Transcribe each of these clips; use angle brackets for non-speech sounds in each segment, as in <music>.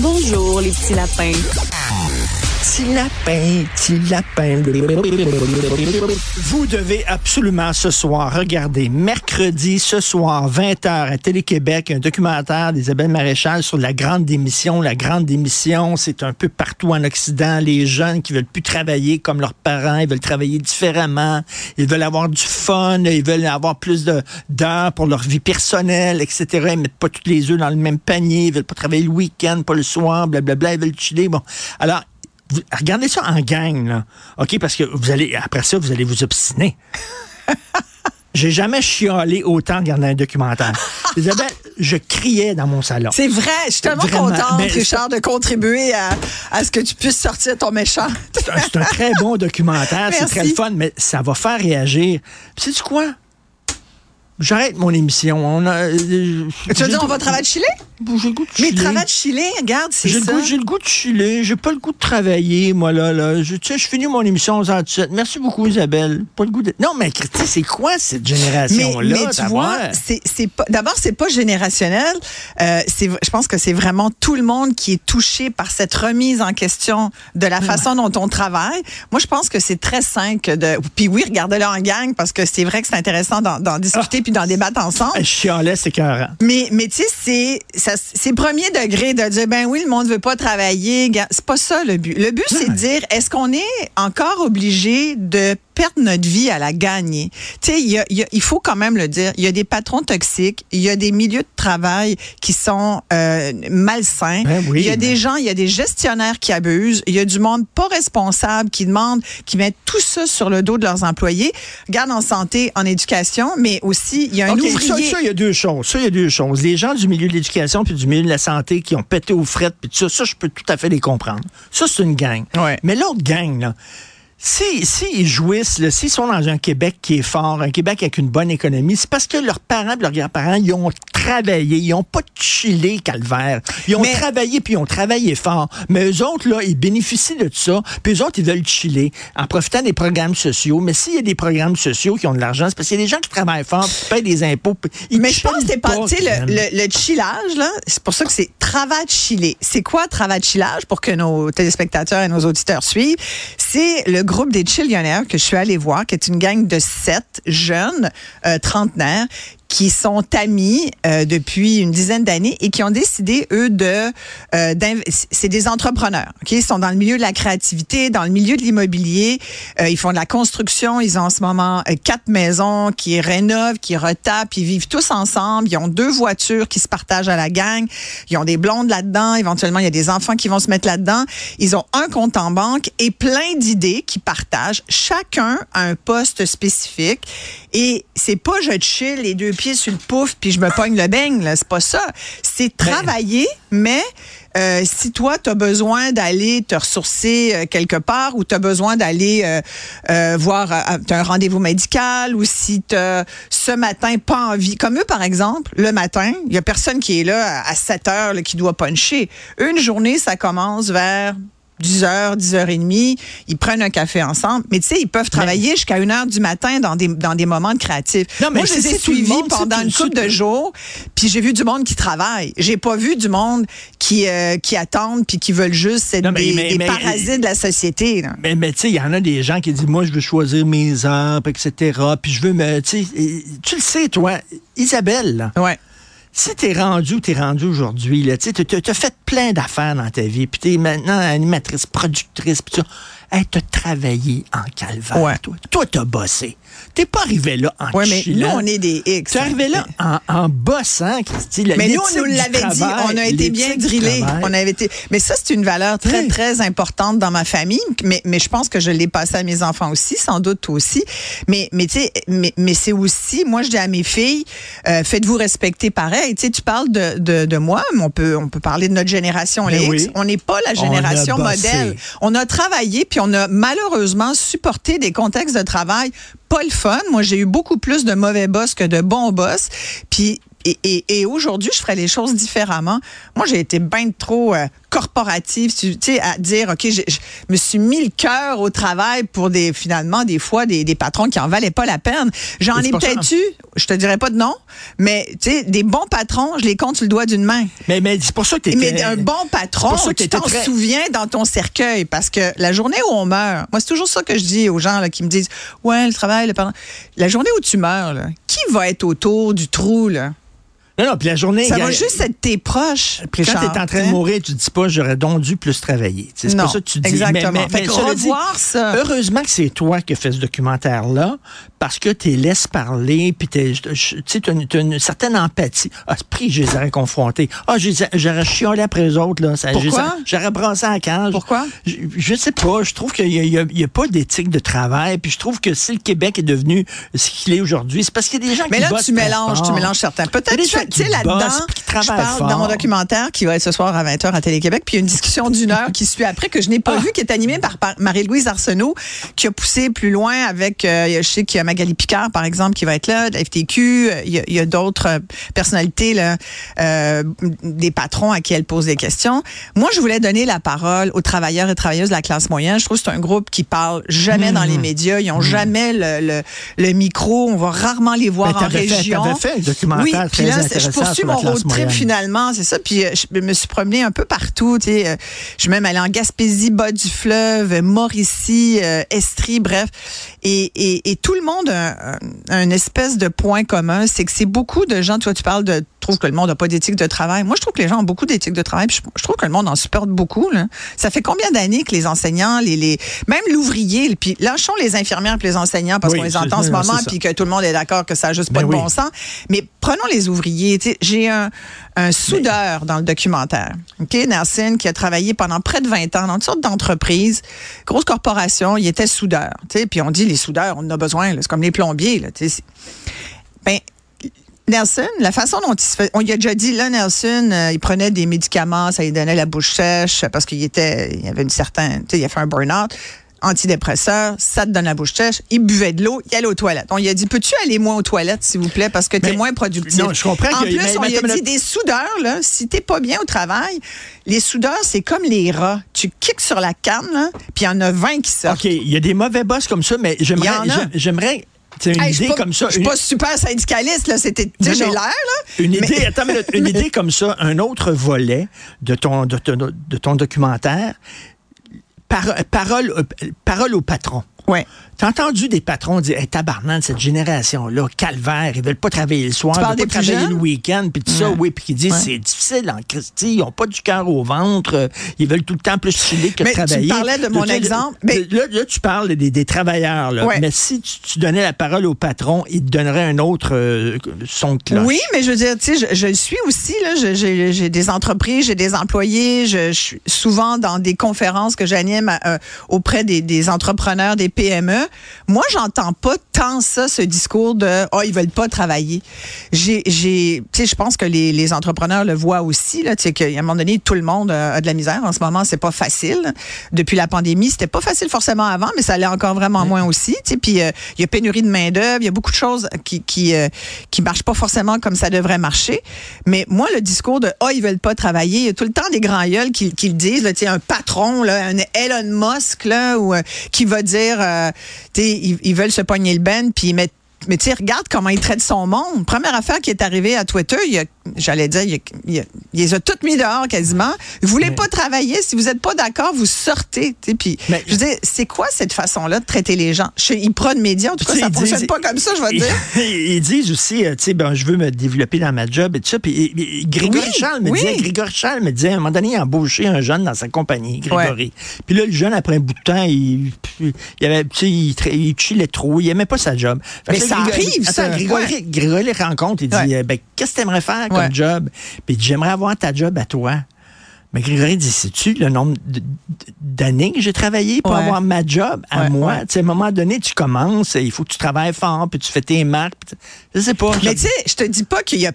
Bonjour, les petits lapins. Petit lapin, petit lapin. Vous devez absolument ce soir regarder mercredi ce soir 20h à Télé-Québec un documentaire d'Isabelle Maréchal sur la grande démission. La grande démission, c'est un peu partout en Occident. Les jeunes qui veulent plus travailler comme leurs parents, ils veulent travailler différemment, ils veulent avoir du fun, ils veulent avoir plus d'heures pour leur vie personnelle, etc. Ils mettent pas tous les œufs dans le même panier, ils veulent pas travailler le week-end, pas le soir, blablabla, ils veulent chiller. Bon, alors regardez ça en gang, là. OK? Parce que vous allez, après ça, vous allez vous obstiner. <laughs> J'ai jamais chialé autant en regardant un documentaire. <laughs> Isabelle, je criais dans mon salon. C'est vrai, je suis tellement contente, Richard, de contribuer à, ce que tu puisses sortir ton méchant. C'est un, très bon documentaire, c'est très fun, mais ça va faire réagir. Puis, sais-tu quoi? J'arrête mon émission. On a, euh, tu veux dire, on va travailler de chiller? J'ai le goût de chiller. Mais travail de chiller, regarde, c'est ça. J'ai le goût de chiller. J'ai pas le goût de travailler, moi, là. là. Je, tu sais, je finis mon émission aux 17. Merci beaucoup, Isabelle. Pas le goût de... Non, mais c'est quoi cette génération-là? Mais, tu vois, c'est pas... D'abord, c'est pas générationnel. Euh, je pense que c'est vraiment tout le monde qui est touché par cette remise en question de la façon dont on travaille. Moi, je pense que c'est très simple de... Puis oui, regardez-le en gang, parce que c'est vrai que c'est intéressant d'en discuter. Ah puis d'en débattre ensemble. Je chialais, c'est carré. Mais, mais tu sais, c'est premier degré de dire, ben oui, le monde veut pas travailler. C'est pas ça le but. Le but, c'est de dire, est-ce qu'on est encore obligé de perdre notre vie à la gagner. Tu sais, il faut quand même le dire. Il y a des patrons toxiques, il y a des milieux de travail qui sont euh, malsains. Ben il y a des gens, il y a des gestionnaires qui abusent. Il y a du monde pas responsable qui demande, qui met tout ça sur le dos de leurs employés. Regarde en santé, en éducation, mais aussi il y a un ouvrier. Ça, ça, il y a deux choses. Ça, il y a deux choses. Les gens du milieu de l'éducation puis du milieu de la santé qui ont pété aux frettes puis tout ça, ça, je peux tout à fait les comprendre. Ça, c'est une gang. Ouais. Mais l'autre gang, là, si, si ils jouissent, s'ils sont dans un Québec qui est fort, un Québec avec une bonne économie, c'est parce que leurs parents et leurs grands-parents, ils ont travaillé, ils n'ont pas chillé calvaire. Ils ont travaillé puis ils ont travaillé fort. Mais eux autres, là, ils bénéficient de tout ça. Puis eux autres, ils veulent chiller en profitant des programmes sociaux. Mais s'il y a des programmes sociaux qui ont de l'argent, c'est parce qu'il y a des gens qui travaillent fort, qui payent des impôts. Ils mais je pense que c'est pas, tu sais, le, le, chillage, là, c'est pour ça que c'est travail de chiller. C'est quoi travail de chillage pour que nos téléspectateurs et nos auditeurs suivent? C'est le groupe des Chillionnaires que je suis allée voir, qui est une gang de sept jeunes euh, trentenaires qui sont amis euh, depuis une dizaine d'années et qui ont décidé eux de euh, c'est des entrepreneurs ok? Ils sont dans le milieu de la créativité dans le milieu de l'immobilier euh, ils font de la construction ils ont en ce moment euh, quatre maisons qui rénovent qui retapent ils vivent tous ensemble ils ont deux voitures qui se partagent à la gang ils ont des blondes là-dedans éventuellement il y a des enfants qui vont se mettre là-dedans. Ils ont un compte en banque et plein d'idées qui partagent. Chacun a un poste spécifique et c'est pas je chill les deux pieds sur le pouf puis je me pogne le beigne. C'est pas ça. C'est ben, travailler, mais euh, si toi, tu as besoin d'aller te ressourcer euh, quelque part ou tu as besoin d'aller euh, voir un rendez-vous médical ou si tu ce matin pas envie, comme eux par exemple, le matin, il y a personne qui est là à 7 heures qui doit puncher. Une journée, ça commence vers 10h, 10h30, ils prennent un café ensemble. Mais tu sais, ils peuvent travailler jusqu'à 1h du matin dans des, dans des moments de créatifs. Non, mais Moi, je les ai suivis pendant une couple de jours, puis j'ai vu du monde qui travaille. J'ai pas vu du monde qui, euh, qui attendent puis qui veulent juste être des, parasites de la société. Mais, mais tu sais, il y en a des gens qui disent, moi, je veux choisir mes heures, etc., puis je veux me... Tu le sais, toi, Isabelle, ouais si t'es rendu où t'es rendu aujourd'hui, là, tu as fait plein d'affaires dans ta vie, puis t'es maintenant animatrice, productrice, puis tu Hey, t'as travaillé en calvaire, Ouais. toi. Toi, t'as bossé. T'es pas arrivé là en Oui, mais chillant. nous, on est des X. T'es arrivé là en, en bossant, Christy. la- Mais nous, on nous l'avait dit, on a été bien drillés. On avait été. Mais ça, c'est une valeur très, Oui. très importante dans ma famille. Mais, mais je pense que je l'ai passé à mes enfants aussi, sans doute toi aussi. Mais, mais tu sais, mais, mais c'est aussi, moi, je dis à mes filles, euh, faites-vous respecter pareil. Tu sais, tu parles de, de, de moi, mais on peut, on peut parler de notre génération, les X. oui. On n'est pas la génération modèle. On a travaillé, puis on a malheureusement supporté des contextes de travail pas Moi, j'ai eu beaucoup plus de mauvais boss que de bons boss. Et, et, et aujourd'hui, je ferais les choses différemment. Moi, j'ai été bien trop euh, corporative, tu sais, à dire, OK, je, je me suis mis le cœur au travail pour des, finalement, des fois, des, des patrons qui en valaient pas la peine. J'en ai peut-être eu, je te dirais pas de non, mais, tu sais, des bons patrons, je les compte sur le doigt d'une main. Mais, mais c'est pour ça que t'étais... Mais un bon patron, C'est pour ça que tu t'en très- souviens dans ton cercueil parce que la journée où on meurt, moi c'est toujours ça que je dis aux gens là, qui me disent ouais le travail, le parent. La journée où tu meurs, là, qui va être autour du trou là? Non, non, puis la journée... Ça va juste être tes proches. Puis quand t'es en train de hein? mourir, tu dis pas j'aurais donc dû plus travailler. C'est pas ça que tu dis. exactement. Mais, mais, Fait mais dit, revoir ça. Heureusement que c'est toi qui as fait ce documentaire-là, parce que tu laisses parler, puis tu as, une certaine empathie. Ah, ce prix, je les aurais confrontés. Ah, les j'aurais chiolé après eux autres. Là. Ça, Pourquoi? les J'aurais brassé à la cage. Pourquoi? Je, je sais pas. Je trouve qu'il n'y a, il y a pas d'éthique de travail. Puis je trouve que si le Québec est devenu ce qu'il est aujourd'hui, c'est parce qu'il y a des gens Mais qui là, bossent tu mélanges, tu mélanges certains. Peut-être tu sais, là-dedans, je parle fort. dans mon documentaire qui va être ce soir à 20h à Télé-Québec, puis il y a une discussion d'une heure qui suit après que je n'ai pas Ah. vue, qui est animée par, par Marie-Louise Arsenault, qui a poussé plus loin avec, euh, je sais qu'il y a Magali Picard, par exemple, qui va être là, de la FTQ, il y a, d'autres euh, personnalités, là, euh, des patrons à qui elle pose des questions. Moi, je voulais donner la parole aux travailleurs et travailleuses de la classe moyenne. Je trouve que c'est un groupe qui parle jamais dans les médias. Ils ont jamais le, le, le micro. On va rarement les voir Ben, en fait- région. t'avais fait un documentaire oui, très là, je poursuis mon road trip moyenne. finalement, c'est ça. Puis euh, je me suis promenée un peu partout. Tu sais, euh, je suis même allée en Gaspésie, bas du fleuve, euh, Mauricie, Estrie, bref. Et, et, et tout le monde a un, un espèce de point commun, c'est que c'est beaucoup de gens. Toi, tu parles de trouve que le monde n'a pas d'éthique de travail. Moi, je trouve que les gens ont beaucoup d'éthique de travail. puis Je, trouve que le monde en supporte beaucoup. Là. Ça fait combien d'années que les enseignants, les, les même l'ouvrier, puis lâchons les infirmières et les enseignants parce Oui, qu'on les entend en ce moment, puis que tout le monde est d'accord que ça n'a juste Ben pas de oui. bon sens. Mais prenons les ouvriers. J'ai un, un soudeur dans le documentaire, OK, Nelson, qui a travaillé pendant près de 20 ans dans toutes sortes d'entreprises, grosse corporation, il était soudeur. Puis on dit, les soudeurs, on en a besoin, c'est comme les plombiers. Là, ben, Nelson, la façon dont il se fait, on lui a déjà dit, là, Nelson, euh, il prenait des médicaments, ça lui donnait la bouche sèche parce qu'il était, il avait une certaine, tu sais, il a fait un burn-out. Antidépresseur, ça te donne la bouche sèche. Il buvait de l'eau, il allait aux toilettes. On lui a dit, peux-tu aller moins aux toilettes, s'il vous plaît, parce que tu es Mais- moins productif? non, je comprends En qu'il y a- plus, on lui a dit, des soudeurs, là, si t'es pas bien au travail, les soudeurs, c'est comme les rats. Tu kicks sur la canne, là, puis il y en a 20 qui sortent. OK, il y a des mauvais boss comme ça, mais J'aimerais... C'est une Hey, idée pas- comme ça. Je suis une- pas super syndicaliste, là. C'était, j'ai l'air, là. Une Mais- idée, attends une minute, une <laughs> idée comme ça, un autre volet de ton, de, ton- de ton documentaire, par- parole, parole au patron. Ouais. T'as entendu des patrons dire, hey, tabarnak, cette génération-là, calvaire, ils veulent pas travailler le soir, ils veulent pas travailler jeunes? le week-end, puis tout ça, Ouais. oui, puis qui disent, Ouais. c'est difficile en Christie, ils ont pas du cœur au ventre, ils veulent tout le temps plus chiller que Mais tu travailler. parlais de mon Là, exemple, Là, mais- là, là, tu parles des, des travailleurs, là. Ouais. mais si tu, tu donnais la parole au patron, il te donnerait un autre euh, son de cloche. Oui, mais je veux dire, tu sais, je, je le suis aussi. Là, j'ai, j'ai des entreprises, j'ai des employés. Je, je suis souvent dans des conférences que j'anime euh, auprès des, des entrepreneurs, des PME. Moi, j'entends pas tant ça, ce discours de oh ils veulent pas travailler. J'ai, j'ai, tu sais, je pense que les, les entrepreneurs le voient aussi. Là, tu sais, qu'à un moment donné, tout le monde a de la misère en ce moment. C'est pas facile. Depuis la pandémie, c'était pas facile forcément avant, mais ça l'est encore vraiment moins aussi. Tu sais, puis euh, il y a pénurie de main d'œuvre, il y a beaucoup de choses qui qui euh, qui marchent pas forcément comme ça devrait marcher. Mais moi, le discours de oh ils veulent pas travailler, il y a tout le temps des grands gueules qui, qui le disent. Là, tu sais, un patron, là, un Elon Musk là, ou euh, qui va dire, euh, ils, veulent se pogner le ben puis ils mettent mais regarde comment il traite son monde. Première affaire qui est arrivée à Twitter, il y a j'allais dire, il, il- il les a toutes mis dehors quasiment. Vous voulez pas travailler, si vous n'êtes pas d'accord, vous sortez. Puis, Mais- je veux dire, c'est quoi cette façon-là de traiter les gens? Chez IPRA de médias, en tout cas, ça ils fonctionne pas comme ça, je vais dire. Ils, <laughs> ils disent aussi, euh, tu sais, ben, je veux me développer dans ma job et tout ça. Puis et- et Grégory Oui, Charles me oui. disait, Grégory Charles me disait, à un moment donné, il a embauché un jeune dans sa compagnie, Grégory. Puis là, le jeune, après un bout de temps, il, il avait, tu sais, il, il chillait trop, il aimait pas sa job. Fait Mais ça Grégory- arrive, Attends, ça. Grégory, Ouais. Grégory les rencontre, il dit, Ouais. euh, ben, qu'est-ce que tu aimerais comme Ouais. job? Puis j'aimerais avoir ta job à toi. Mais Grégory dit, sais-tu le nombre d'années que j'ai travaillé pour Ouais. avoir ma job? À Ouais, moi? ouais. Tu sais, à un moment donné, tu commences, il faut que tu travailles fort, puis tu fais tes marques. Je sais pas. Mais tu sais, je te dis pas qu'il y a.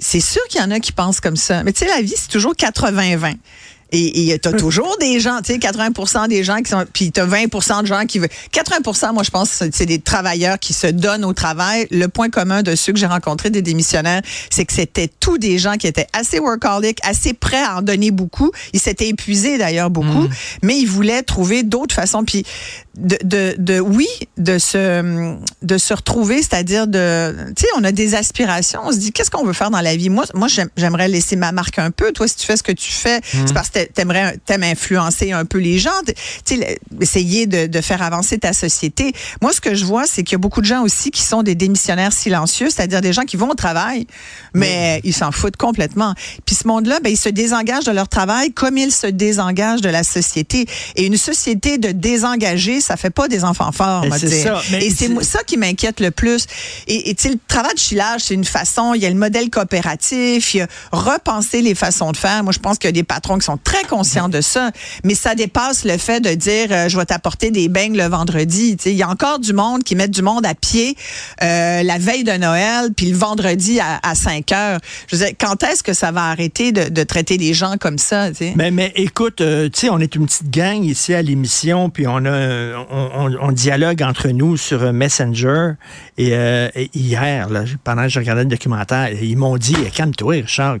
C'est sûr qu'il y en a qui pensent comme ça. Mais tu sais, la vie, c'est toujours 80-20. Et tu as <laughs> toujours des gens, tu sais, 80 des gens qui sont. Puis tu as 20 de gens qui veulent. 80 moi, je pense, c'est des travailleurs qui se donnent au travail. Le point commun de ceux que j'ai rencontrés, des démissionnaires, c'est que c'était tous des gens qui étaient assez workaholic, assez prêts à en donner beaucoup. Ils s'étaient épuisés d'ailleurs beaucoup, mais ils voulaient trouver d'autres façons. Puis de, de, de oui, de se, de se retrouver, c'est-à-dire de, tu sais, on a des aspirations. On se dit, qu'est-ce qu'on veut faire dans la vie? Moi, moi, j'aime- j'aimerais laisser ma marque un peu. Toi, si tu fais ce que tu fais, c'est parce que t'aimerais, t'aimes influencer un peu les gens. Essayer de, de faire avancer ta société. Moi, ce que je vois, c'est qu'il y a beaucoup de gens aussi qui sont des démissionnaires silencieux, c'est-à-dire des gens qui vont au travail, mais ils s'en foutent complètement. Puis ce monde-là, ben, ils se désengagent de leur travail comme ils se désengagent de la société. Et une société de désengagés, ça fait pas des enfants forts, on va c'est dire. ça, Et c'est ça qui m'inquiète le plus. Et le travail de chillage, c'est une façon. Il y a le modèle coopératif, il y a repenser les façons de faire. Moi, je pense qu'il y a des patrons qui sont très conscients de ça, mais ça dépasse le fait de dire euh, je vais t'apporter des beignes le vendredi. Il y a encore du monde qui met du monde à pied euh, la veille de Noël, puis le vendredi à, à 5 heures. Je veux dire, quand est-ce que ça va arrêter de, traiter les gens comme ça? Mais, mais écoute, euh, tu sais, on est une petite gang ici à l'émission, puis on a on, dialogue entre nous sur Messenger. Et, hier, là, pendant que je regardais le documentaire, ils m'ont dit Calme-toi, Richard,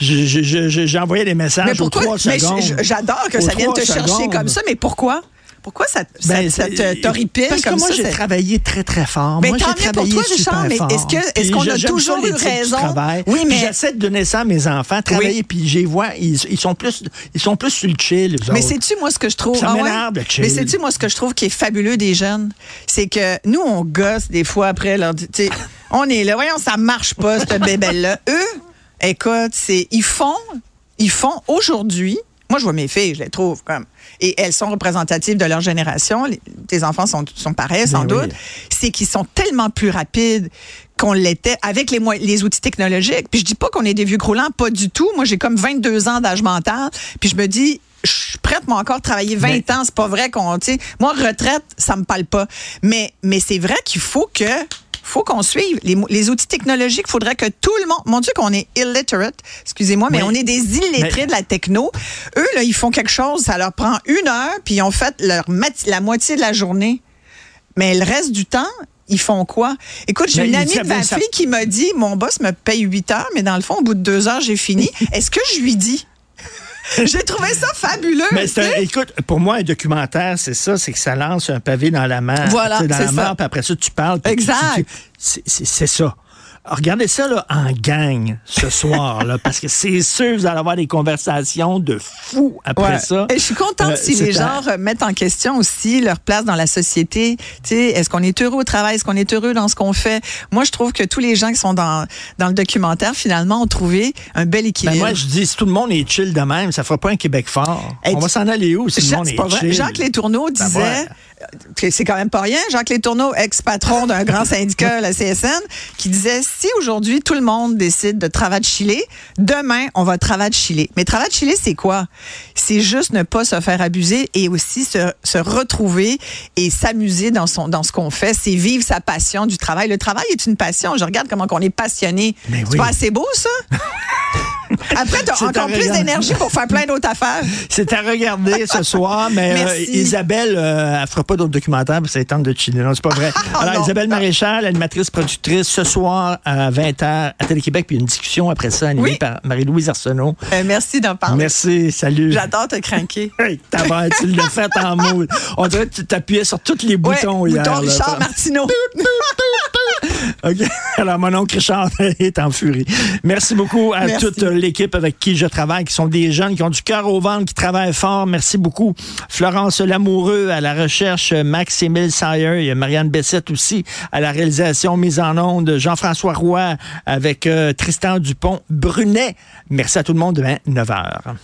J'ai envoyé des messages Mais aux pourquoi? trois Mais secondes. j'adore que Aux ça vienne te trois chercher comme ça, mais pourquoi? Pourquoi ça, ça, Ben, ça te t'horripile Parce que comme moi, ça? j'ai travaillé très, très fort. Mais moi, tant mieux pour toi, Richard, mais est-ce Puis qu'on a j'aime ça, toujours eu raison? travail. Oui, Puis mais- j'essaie de donner ça à mes enfants, travailler, puis je les vois, ils, ils sont plus, ils sont plus sur le chill, Mais sais-tu, moi, ce que je trouve. Ça Ah ouais? le chill. Mais sais-tu, moi, ce que je trouve qui est fabuleux des jeunes, c'est que nous, on gosse des fois après leur. On est là, voyons, ça marche pas, cette <laughs> bébelle-là. Eux, écoute, c'est. Ils font. Ils font aujourd'hui. Moi, je vois mes filles, je les trouve comme. Et elles sont représentatives de leur génération. Les- tes enfants sont, sont pareils, sans Ben oui. doute. C'est qu'ils sont tellement plus rapides qu'on l'était avec les, outils technologiques. Puis je dis pas qu'on est des vieux croulants, pas du tout. Moi, j'ai comme 22 ans d'âge mental. Puis je me dis, je suis prête, moi, encore travailler 20 Mais- ans. C'est pas vrai qu'on, tu sais, moi, retraite, ça me parle pas. Mais, mais c'est vrai qu'il faut que, faut qu'on suive les, outils technologiques. Il faudrait que tout le monde, mon Dieu, qu'on est illiterate, excusez-moi, mais Oui. on est des illettrés Mais- de la techno. Eux, là, ils font quelque chose, ça leur prend une heure, puis ils ont fait leur la moitié de la journée. Mais le reste du temps, ils font quoi? Écoute, j'ai une amie de ma ça- fille qui m'a dit, mon boss me paye 8 heures, mais dans le fond, au bout de deux heures, j'ai fini. <laughs> Est-ce que je lui dis? <laughs> j'ai trouvé ça fabuleux. Mais un- écoute, pour moi, un documentaire, c'est ça, c'est que ça lance un pavé dans la mer. Voilà, dans c'est la ça. mer, puis après ça, tu parles. Exact. c'est ça. Regardez ça là, en gang ce <laughs> soir, là, parce que c'est sûr que vous allez avoir des conversations de fous après Ouais. ça. Et je suis contente Euh, si les un- gens remettent en question aussi leur place dans la société. Est-ce qu'on est heureux au travail? Est-ce qu'on est heureux dans ce qu'on fait? Moi, je trouve que tous les gens qui sont dans, dans le documentaire, finalement, ont trouvé un bel Ben, équilibre. moi, je dis, si tout le monde est chill de même, ça fera pas un Québec fort. On va s'en aller où si tout le Jacques, monde est, vrai. chill? Jacques Létourneau Ben disait, ouais. C'est quand même pas rien, Jacques Létourneau, ex-patron d'un grand syndicat, la CSN, qui disait, si aujourd'hui tout le monde décide de travailler de Chili, demain, on va travailler de Chili. Mais travailler de Chili, c'est quoi? C'est juste ne pas se faire abuser et aussi se, se retrouver et s'amuser dans, son, dans ce qu'on fait. C'est vivre sa passion du travail. Le travail est une passion. Je regarde comment on est passionné. C'est oui. pas assez beau, ça? <laughs> Après, tu as encore plus d'énergie pour faire plein d'autres affaires. C'est à regarder ce <laughs> soir, mais euh. Isabelle, euh, elle fera pas d'autres documentaires parce qu'elle tente de chiller. Non, c'est pas vrai. <laughs> Alors, non. Isabelle Maréchal, animatrice, productrice, ce soir à 20h à Télé-Québec, puis une discussion après ça animée Oui. par Marie-Louise Arsenault. Euh, merci d'en parler. Merci, salut. J'adore te craquer. <laughs> Hey, tu l'as fait en moule. On dirait que tu t'appuyais sur tous les boutons ouais, hier. bouton là. Richard Martineau. <laughs> OK. Alors, mon oncle Richard <laughs> est en furie. Merci beaucoup à Merci. toute l'équipe avec qui je travaille, qui sont des jeunes, qui ont du cœur au ventre, qui travaillent fort. Merci beaucoup. Florence Lamoureux à la recherche, Max-Émile Sayer, a Marianne Bessette aussi à la réalisation, mise en onde, Jean-François Roy avec euh, Tristan Dupont-Brunet. Merci à tout le monde demain, 9h.